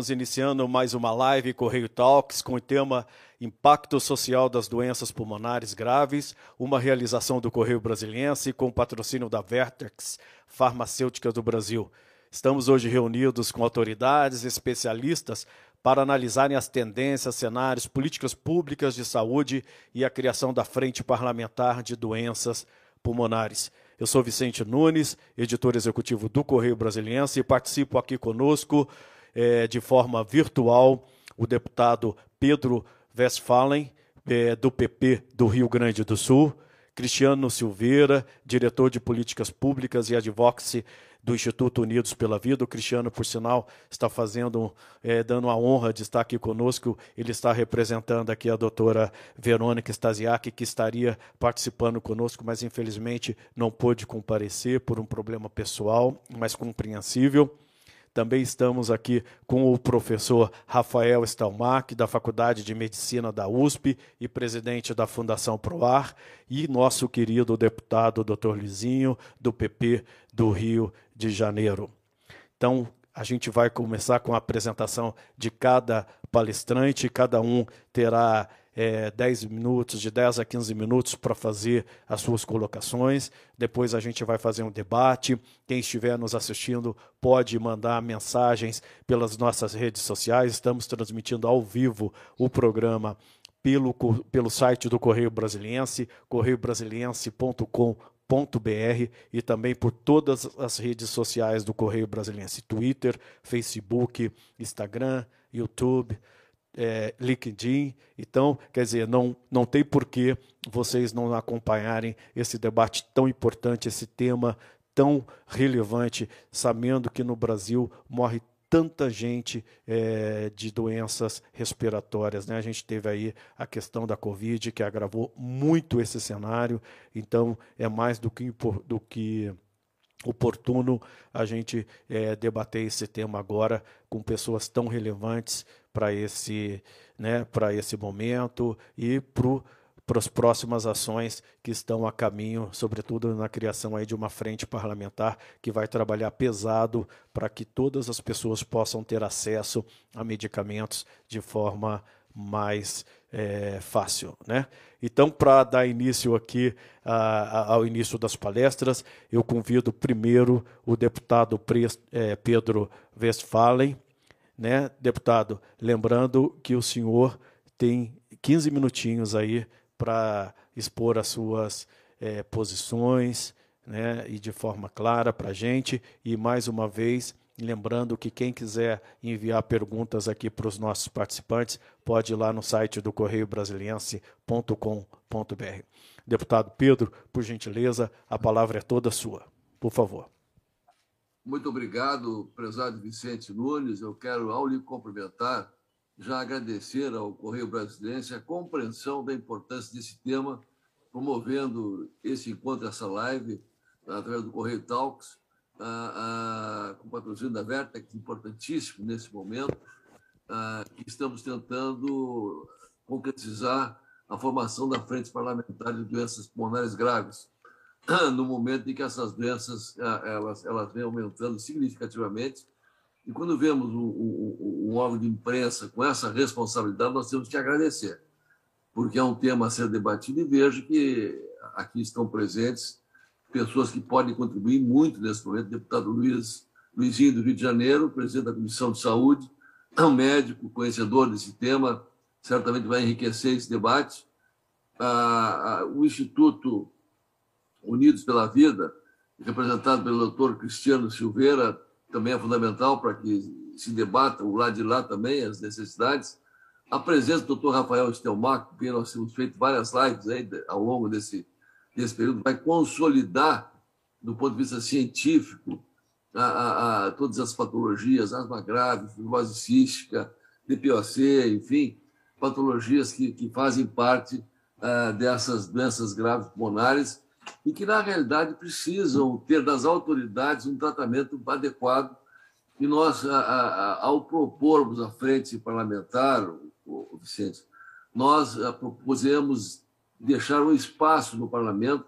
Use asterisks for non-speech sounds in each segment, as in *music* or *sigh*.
Estamos iniciando mais uma live Correio Talks com o tema Impacto Social das Doenças Pulmonares Graves, uma realização do Correio Brasiliense com patrocínio da Vertex Farmacêutica do Brasil. Estamos hoje reunidos com autoridades, especialistas para analisarem as tendências, cenários, políticas públicas de saúde e a criação da Frente Parlamentar de Doenças Pulmonares. Eu sou Vicente Nunes, editor executivo do Correio Brasiliense, e participo aqui conosco é, de forma virtual o deputado Pedro Westphalen, é, do PP do Rio Grande do Sul, Cristiano Silveira, diretor de políticas públicas e advocacy do Instituto Unidos pela Vida. O Cristiano, por sinal, está fazendo, é, dando a honra de estar aqui conosco. Ele está representando aqui a doutora Verônica Stasiak, que estaria participando conosco, mas infelizmente não pôde comparecer por um problema pessoal, mas compreensível. Também estamos aqui com o professor Rafael Stalmack, da Faculdade de Medicina da USP e presidente da Fundação Proar, e nosso querido deputado Dr. Lizinho, do PP do Rio de Janeiro. Então, a gente vai começar com a apresentação de cada palestrante, cada um terá é, 10 minutos, de 10 a 15 minutos para fazer as suas colocações. Depois a gente vai fazer um debate. Quem estiver nos assistindo pode mandar mensagens pelas nossas redes sociais. Estamos transmitindo ao vivo o programa pelo, pelo site do Correio Brasiliense, correiobrasiliense.com.br e também por todas as redes sociais do Correio Brasiliense: Twitter, Facebook, Instagram, YouTube é, LinkedIn. Então, quer dizer, não, não tem por que vocês não acompanharem esse debate tão importante, esse tema tão relevante, sabendo que no Brasil morre tanta gente é, de doenças respiratórias. Né? A gente teve aí a questão da Covid, que agravou muito esse cenário, então é mais do que, do que oportuno a gente é, debater esse tema agora com pessoas tão relevantes para esse, né, para esse momento e para as próximas ações que estão a caminho, sobretudo na criação aí de uma frente parlamentar que vai trabalhar pesado para que todas as pessoas possam ter acesso a medicamentos de forma mais é, fácil. Né? Então, para dar início aqui a, a, ao início das palestras, eu convido primeiro o deputado é, Pedro Westphalen, né, deputado? Lembrando que o senhor tem 15 minutinhos aí para expor as suas é, posições, né, e de forma clara para a gente. E mais uma vez, lembrando que quem quiser enviar perguntas aqui para os nossos participantes, pode ir lá no site do Correio Brasiliense.com.br. Deputado Pedro, por gentileza, a palavra é toda sua. Por favor. Muito obrigado, prezado Vicente Nunes. Eu quero, ao lhe cumprimentar, já agradecer ao Correio Brasiliense a compreensão da importância desse tema, promovendo esse encontro, essa live, através do Correio Talks, a, a, com patrocínio da Vertex, importantíssimo nesse momento, a, estamos tentando concretizar a formação da Frente Parlamentar de Doenças Pulmonares Graves, *clears throat* no momento em que essas doenças ah, elas, elas vêm aumentando significativamente. E quando vemos um, um, um órgão de imprensa com essa responsabilidade, nós temos que agradecer, porque é um tema a ser debatido e vejo que aqui estão presentes pessoas que podem contribuir muito nesse momento. Deputado Luiz, Luizinho do Rio de Janeiro, presidente da Comissão de Saúde, é um médico conhecedor desse tema, certamente vai enriquecer esse debate. Ah, ah, o Instituto Unidos pela Vida, representado pelo doutor Cristiano Silveira, também é fundamental para que se debata o lado de lá também as necessidades. A presença do doutor Rafael Estelmar, com quem nós temos feito várias lives aí ao longo desse, desse período, vai consolidar, do ponto de vista científico, a, a, a todas as patologias, asma grave, fibrose cística, DPOC, enfim, patologias que, que fazem parte uh, dessas doenças graves pulmonares e que, na realidade, precisam ter das autoridades um tratamento adequado. E nós, ao propormos a frente parlamentar, o Vicente, nós propusemos deixar um espaço no parlamento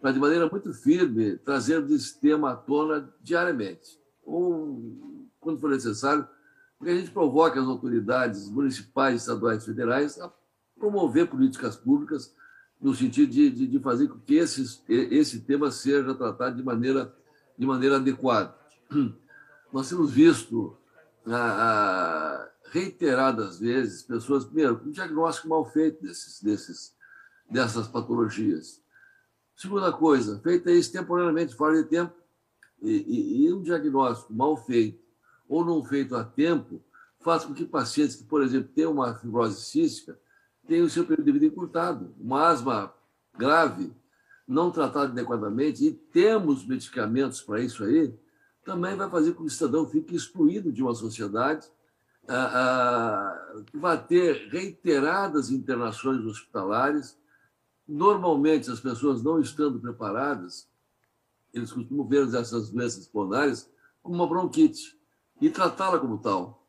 para, de maneira muito firme, trazermos esse tema à tona diariamente, ou quando for necessário, porque a gente provoca as autoridades municipais, estaduais e federais a promover políticas públicas no sentido de, de, de fazer com que esses, esse tema seja tratado de maneira, de maneira adequada. *clears throat* Nós temos visto ah, reiteradas vezes pessoas, primeiro, com um diagnóstico mal feito desses, desses, dessas patologias. Segunda coisa, feita isso temporariamente, fora de tempo, e, e, e um diagnóstico mal feito ou não feito a tempo faz com que pacientes que, por exemplo, têm uma fibrose cística tenham o seu período de vida encurtado. Uma asma grave, não tratada adequadamente, e temos medicamentos para isso aí, também vai fazer com que o cidadão fique excluído de uma sociedade, ah, ah, vai ter reiteradas internações hospitalares. Normalmente, as pessoas não estando preparadas, eles costumam ver essas doenças pulmonares como uma bronquite e tratá-la como tal.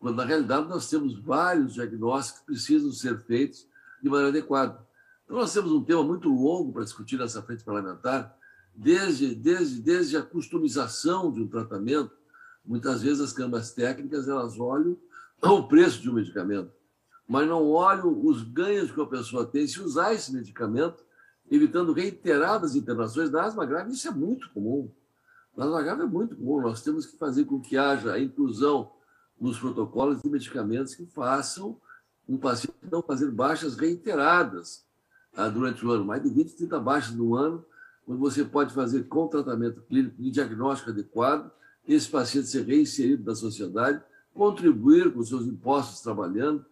Quando, na realidade, nós temos vários diagnósticos que precisam ser feitos de maneira adequada. Então, nós temos um tema muito longo para discutir nessa frente parlamentar, desde, desde, desde a customização de um tratamento. Muitas vezes as câmaras técnicas elas olham o preço de um medicamento, mas não olham os ganhos que a pessoa tem se usar esse medicamento, evitando reiteradas internações da asma grave. Isso é muito comum. Na asma grave é muito comum. Nós temos que fazer com que haja a inclusão nos protocolos de medicamentos que façam um paciente não fazer baixas reiteradas ah, durante o ano, mais de 20, 30 baixas no ano, quando você pode fazer com tratamento clínico e diagnóstico adequado, esse paciente ser reinserido na sociedade, contribuir com seus impostos trabalhando,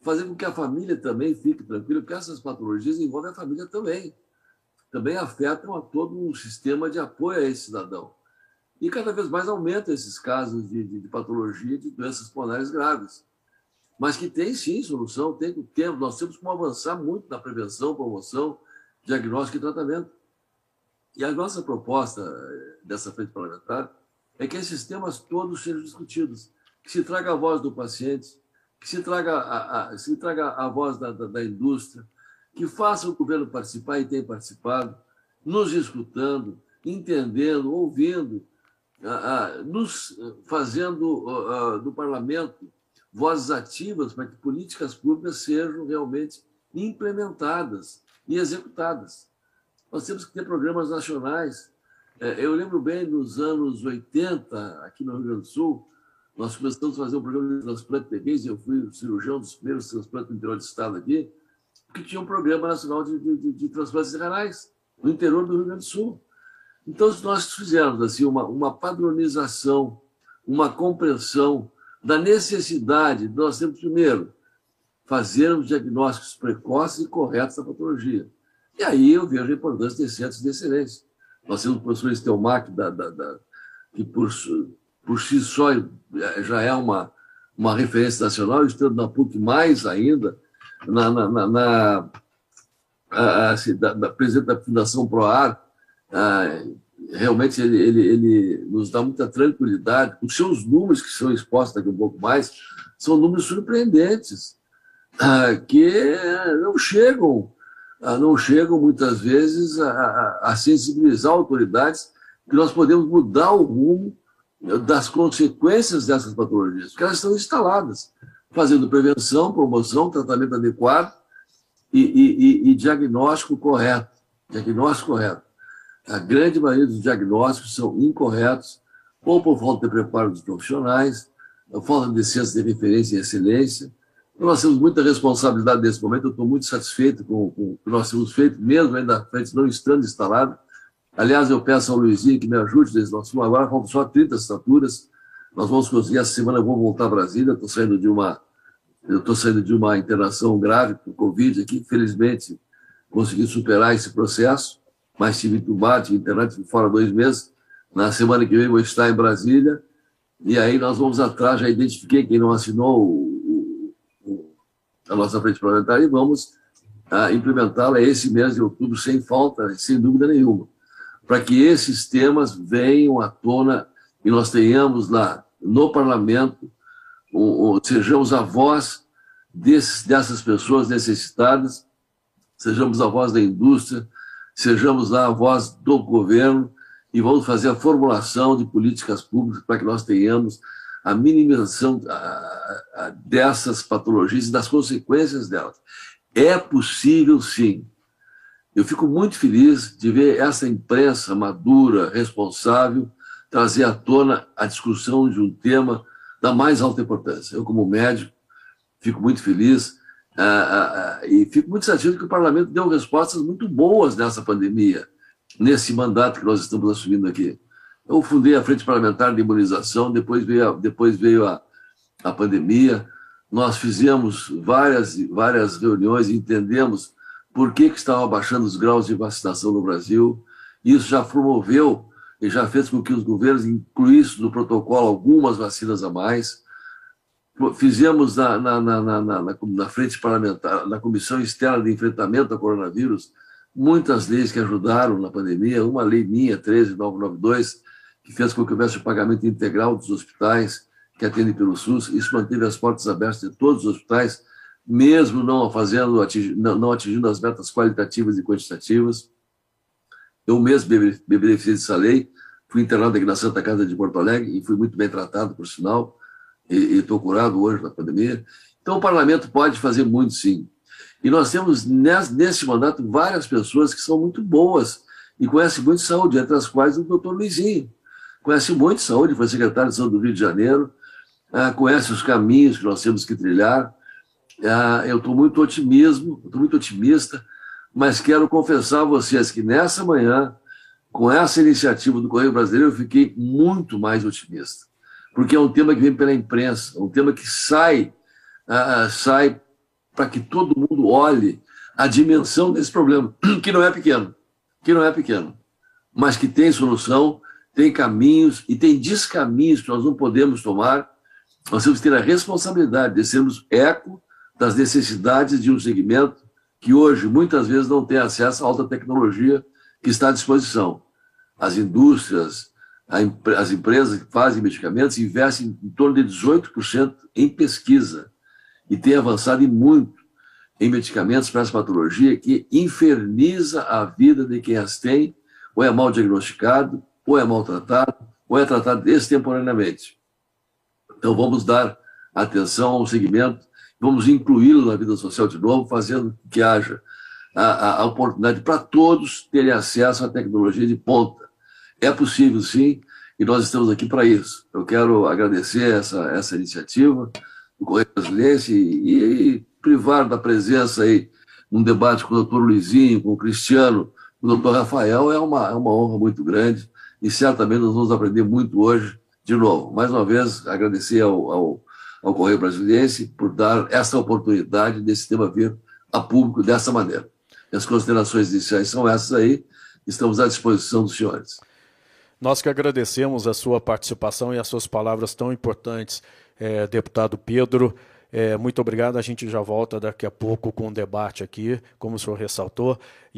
fazer com que a família também fique tranquila, porque essas patologias envolvem a família também. Também afetam a todo um sistema de apoio a esse cidadão. E cada vez mais aumentam esses casos de, de, de patologia de doenças pulmonares graves. Mas que tem sim solução, tem tempo. Nós temos como avançar muito na prevenção, promoção, diagnóstico e tratamento. E a nossa proposta eh, dessa frente parlamentar é que esses temas todos sejam discutidos, que se traga a voz do paciente, que se traga a, a se traga a voz da, da, da indústria, que faça o governo participar e tem participado, nos escutando, entendendo, ouvindo, nos fazendo do parlamento vozes ativas para que políticas públicas sejam realmente implementadas e executadas. Nós temos que ter programas nacionais. É, eu lembro bem nos anos 80, aqui no Rio Grande do Sul, nós começamos a fazer um programa de transplante de rins, eu fui cirurgião dos primeiros transplantes do interior do estado aqui, que tinha um programa nacional de, de, de transplantes renais no interior do Rio Grande do Sul. Então, nós fizermos assim, uma, uma padronização, uma compreensão da necessidade de nós temos, primeiro, fazermos diagnósticos precoces e corretos da patologia. E aí eu vejo a importância de centros de excelência. Nós temos o professor Estelmac, da, da, da, que por, por si só já é uma, uma referência nacional, estando na PUC mais ainda, na, na, na, na a, a, da, da, presidente da Fundação ProAr, ah, realmente ele, ele, ele nos dá muita tranquilidade. Os seus números, que são expostos aqui um pouco mais, são números surpreendentes, ah, que não chegam, ah, não chegam muitas vezes a, a sensibilizar autoridades que nós podemos mudar o rumo das consequências dessas patologias, porque elas estão instaladas, fazendo prevenção, promoção, tratamento adequado e, e, e diagnóstico correto. Diagnóstico correto. A grande maioria dos diagnósticos são incorretos, ou por falta de preparo dos profissionais, ou falta de ciência de referência e excelência. Então, nós temos muita responsabilidade nesse momento. Eu estou muito satisfeito com, com o que nós temos feito, mesmo ainda à frente não estando instalado. Aliás, eu peço ao Luizinho que me ajude nesse nosso agora, faltam só 30 estaturas. Nós vamos conseguir, essa semana eu vou voltar a Brasília, estou saindo de uma eu estou saindo de uma internação grave com Covid aqui, felizmente consegui superar esse processo mas tive entubado, tive fora dois meses. Na semana que vem vou estar em Brasília, e aí nós vamos atrás, já identifiquei quem não assinou o, o, a nossa frente parlamentar e vamos ah, implementá-la esse mês de outubro sem falta, sem dúvida nenhuma, para que esses temas venham à tona e nós tenhamos lá no parlamento, um, um, sejamos a voz desses, dessas pessoas necessitadas, sejamos a voz da indústria, sejamos lá a voz do governo e vamos fazer a formulação de políticas públicas para que nós tenhamos a minimização dessas patologias e das consequências delas. É possível, sim. Eu fico muito feliz de ver essa imprensa madura, responsável, trazer à tona a discussão de um tema da mais alta importância. Eu, como médico, fico muito feliz uh, uh, e fico muito satisfeito que o parlamento deu respostas muito boas nessa pandemia, nesse mandato que nós estamos assumindo aqui. Eu fundei a Frente Parlamentar de Imunização, depois veio a, depois veio a, a pandemia, nós fizemos várias, várias reuniões e entendemos por que, que estavam abaixando os graus de vacinação no Brasil. Isso já promoveu e já fez com que os governos incluíssem no protocolo algumas vacinas a mais. Fizemos na, na, na, na, na frente parlamentar, na Comissão Externa de Enfrentamento ao Coronavírus, muitas leis que ajudaram na pandemia, uma lei minha, 13992, que fez com que houvesse o pagamento integral dos hospitais que atendem pelo SUS. Isso manteve as portas abertas de todos os hospitais, mesmo não fazendo, não atingindo as metas qualitativas e quantitativas. Eu mesmo me beneficiei dessa lei, fui internado aqui na Santa Casa de Porto Alegre e fui muito bem tratado, por sinal, e estou curado hoje na pandemia. Então, o parlamento pode fazer muito, sim. E nós temos, nesse mandato, várias pessoas que são muito boas e conhecem muito de saúde, entre as quais o doutor Luizinho. Conhece muito de saúde, foi secretário de saúde do Rio de Janeiro, ah, conhece os caminhos que nós temos que trilhar. Ah, eu estou muito otimismo, estou muito otimista mas quero confessar a vocês que nessa manhã, com essa iniciativa do Correio Brasileiro, eu fiquei muito mais otimista, porque é um tema que vem pela imprensa, um tema que sai, uh, sai para que todo mundo olhe a dimensão desse problema, *clears throat* que não é pequeno, que não é pequeno, mas que tem solução, tem caminhos e tem descaminhos que nós não podemos tomar. Nós temos que ter a responsabilidade de sermos eco das necessidades de um segmento que hoje muitas vezes não tem acesso à alta tecnologia que está à disposição. As indústrias, as empresas que fazem medicamentos investem em torno de 18% em pesquisa e têm avançado em muito em medicamentos para essa patologia que inferniza a vida de quem as tem, ou é mal diagnosticado, ou é maltratado, ou é tratado extemporaneamente. Então vamos dar atenção ao segmento vamos incluí-lo na vida social de novo, fazendo que haja a, a, a oportunidade para todos terem acesso à tecnologia de ponta. É possível, sim, e nós estamos aqui para isso. Eu quero agradecer essa, essa iniciativa do Correio Brasileiro e, e, privar da presença aí num debate com o doutor Luizinho, com o Cristiano, com o doutor Rafael, é uma, é uma honra muito grande e certamente nós vamos aprender muito hoje de novo. Mais uma vez, agradecer ao, ao ao Correio Brasiliense por dar essa oportunidade desse tema vir a público dessa maneira. E as considerações iniciais são essas aí, estamos à disposição dos senhores. Nós que agradecemos a sua participação e as suas palavras tão importantes, é, deputado Pedro. É, muito obrigado. A gente já volta daqui a pouco com o um debate aqui, como o senhor ressaltou.